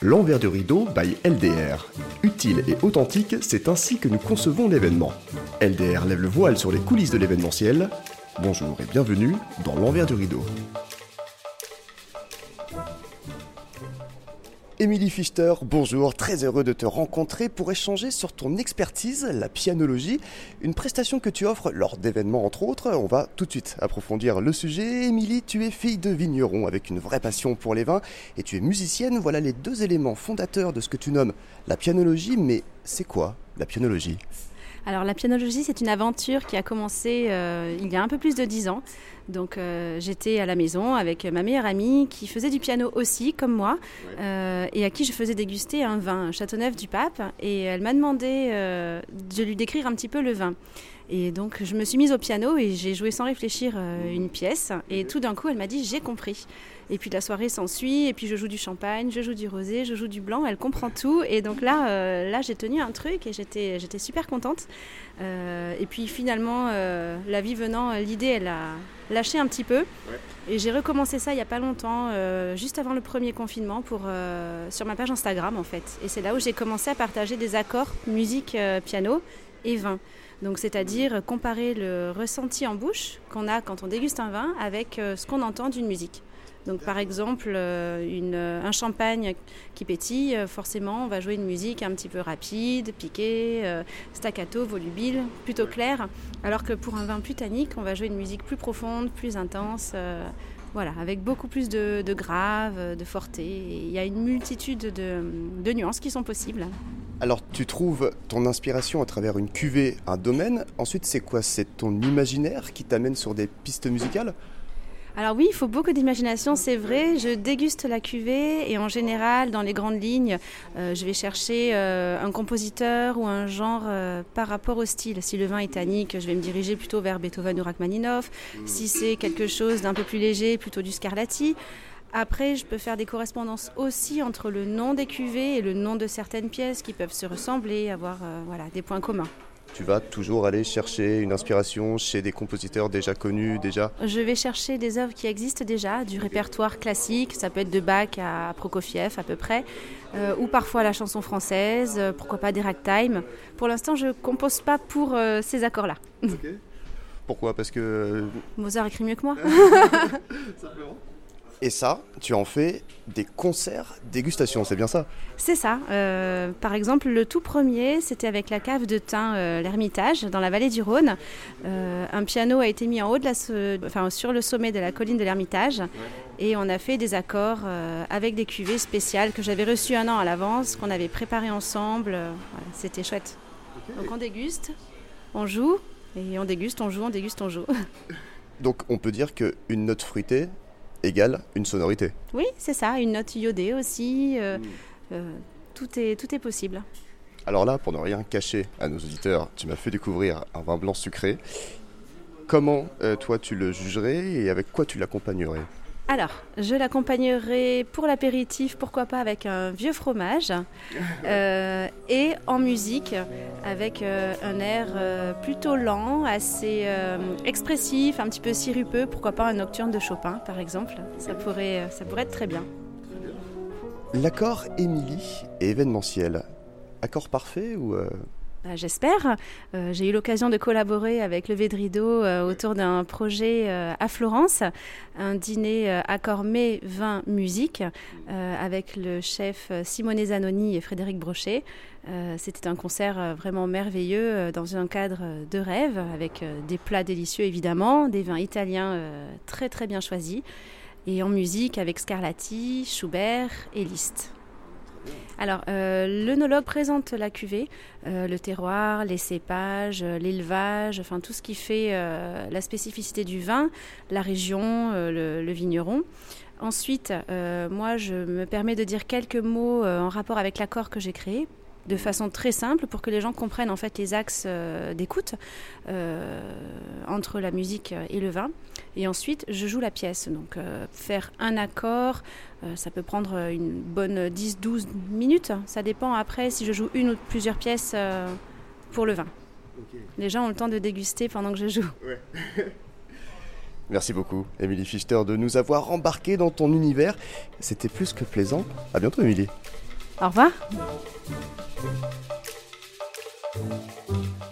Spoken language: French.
L'envers du rideau by LDR. Utile et authentique, c'est ainsi que nous concevons l'événement. LDR lève le voile sur les coulisses de l'événementiel. Bonjour et bienvenue dans l'envers du rideau. Émilie Fichter, bonjour, très heureux de te rencontrer pour échanger sur ton expertise, la pianologie, une prestation que tu offres lors d'événements entre autres. On va tout de suite approfondir le sujet. Émilie, tu es fille de vigneron avec une vraie passion pour les vins et tu es musicienne. Voilà les deux éléments fondateurs de ce que tu nommes la pianologie, mais c'est quoi la pianologie? Alors la pianologie, c'est une aventure qui a commencé euh, il y a un peu plus de dix ans. Donc euh, j'étais à la maison avec ma meilleure amie qui faisait du piano aussi, comme moi, euh, et à qui je faisais déguster un vin, Châteauneuf du Pape. Et elle m'a demandé de lui décrire un petit peu le vin. Et donc je me suis mise au piano et j'ai joué sans réfléchir une pièce. Et tout d'un coup, elle m'a dit j'ai compris. Et puis la soirée s'ensuit, et puis je joue du champagne, je joue du rosé, je joue du blanc, elle comprend tout. Et donc là, euh, là j'ai tenu un truc et j'étais, j'étais super contente. Euh, et puis finalement, euh, la vie venant, l'idée, elle a lâché un petit peu. Et j'ai recommencé ça il n'y a pas longtemps, juste avant le premier confinement, pour, sur ma page Instagram en fait. Et c'est là où j'ai commencé à partager des accords, musique, piano et vin. Donc, c'est-à-dire comparer le ressenti en bouche qu'on a quand on déguste un vin avec ce qu'on entend d'une musique. Donc par exemple, euh, un champagne qui pétille, euh, forcément, on va jouer une musique un petit peu rapide, piquée, euh, staccato, volubile, plutôt claire. Alors que pour un vin plus tannique, on va jouer une musique plus profonde, plus intense. Voilà, avec beaucoup plus de, grave, de forté. Il y a une multitude de, nuances qui sont possibles. Alors, tu trouves ton inspiration à travers une cuvée, un domaine. Ensuite, c'est quoi? C'est ton imaginaire qui t'amène sur des pistes musicales? Alors oui, il faut beaucoup d'imagination, c'est vrai. Je déguste la cuvée et en général, dans les grandes lignes, euh, je vais chercher euh, un compositeur ou un genre euh, par rapport au style. Si le vin est tannique, je vais me diriger plutôt vers Beethoven ou Rachmaninoff. Si c'est quelque chose d'un peu plus léger, plutôt du Scarlatti. Après, je peux faire des correspondances aussi entre le nom des cuvées et le nom de certaines pièces qui peuvent se ressembler, avoir voilà, des points communs tu vas toujours aller chercher une inspiration chez des compositeurs déjà connus, déjà Je vais chercher des œuvres qui existent déjà, du répertoire classique, ça peut être de Bach à Prokofiev à peu près, euh, ou parfois la chanson française, euh, pourquoi pas des ragtime. Pour l'instant, je compose pas pour euh, ces accords-là. Pourquoi? Parce que... Mozart écrit mieux que moi. Simplement. Et ça, tu en fais des concerts dégustation, c'est bien ça? C'est ça. Euh, par exemple, le tout premier, c'était avec la cave de thym, euh, l'Ermitage, dans la vallée du Rhône. Euh, un piano a été mis en haut de la, enfin, sur le sommet de la colline de l'Ermitage. Et on a fait des accords avec des cuvées spéciales que j'avais reçues un an à l'avance, qu'on avait préparées ensemble. c'était chouette. Donc on déguste, on joue, et on déguste, on joue, on déguste, on joue. Donc on peut dire qu'une note fruitée, égale une sonorité. Oui, c'est ça, une note iodée aussi. Euh, hmm. euh, tout, est, tout est possible. Alors là, pour ne rien cacher à nos auditeurs, tu m'as fait découvrir un vin blanc sucré. Comment, euh, toi, tu le jugerais et avec quoi tu l'accompagnerais? Alors, je l'accompagnerai pour l'apéritif, pourquoi pas avec un vieux fromage, euh, et en musique avec euh, un air euh, plutôt lent, assez expressif, un petit peu sirupeux, pourquoi pas un nocturne de Chopin par exemple. Ça pourrait, ça pourrait être très bien. L'accord Émilie est événementiel. Accord parfait ou bah, j'espère. Euh, j'ai eu l'occasion de collaborer avec le Védrido euh, autour d'un projet euh, à Florence, un dîner accord mai vin musique avec le chef Simone Zanoni et Frédéric Brochet. C'était un concert vraiment merveilleux dans un cadre de rêve avec des plats délicieux évidemment, des vins italiens très très bien choisis et en musique avec Scarlatti, Schubert et Liszt. Alors, euh, l'œnologue présente la cuvée, euh, le terroir, les cépages, euh, l'élevage, enfin tout ce qui fait la spécificité du vin, la région, le, vigneron. Ensuite, moi, je me permets de dire quelques mots en rapport avec l'accord que j'ai créé de façon très simple pour que les gens comprennent en fait les axes euh, d'écoute euh, entre la musique et le vin. Et ensuite, je joue la pièce. Donc, euh, faire un accord, ça peut prendre une bonne 10-12 minutes. Ça dépend après si je joue une ou plusieurs pièces pour le vin. Les gens ont le temps de déguster pendant que je joue. Merci beaucoup, Émilie Fichter, de nous avoir embarqués dans ton univers. C'était plus que plaisant. À bientôt, Émilie. Au revoir. Thank you.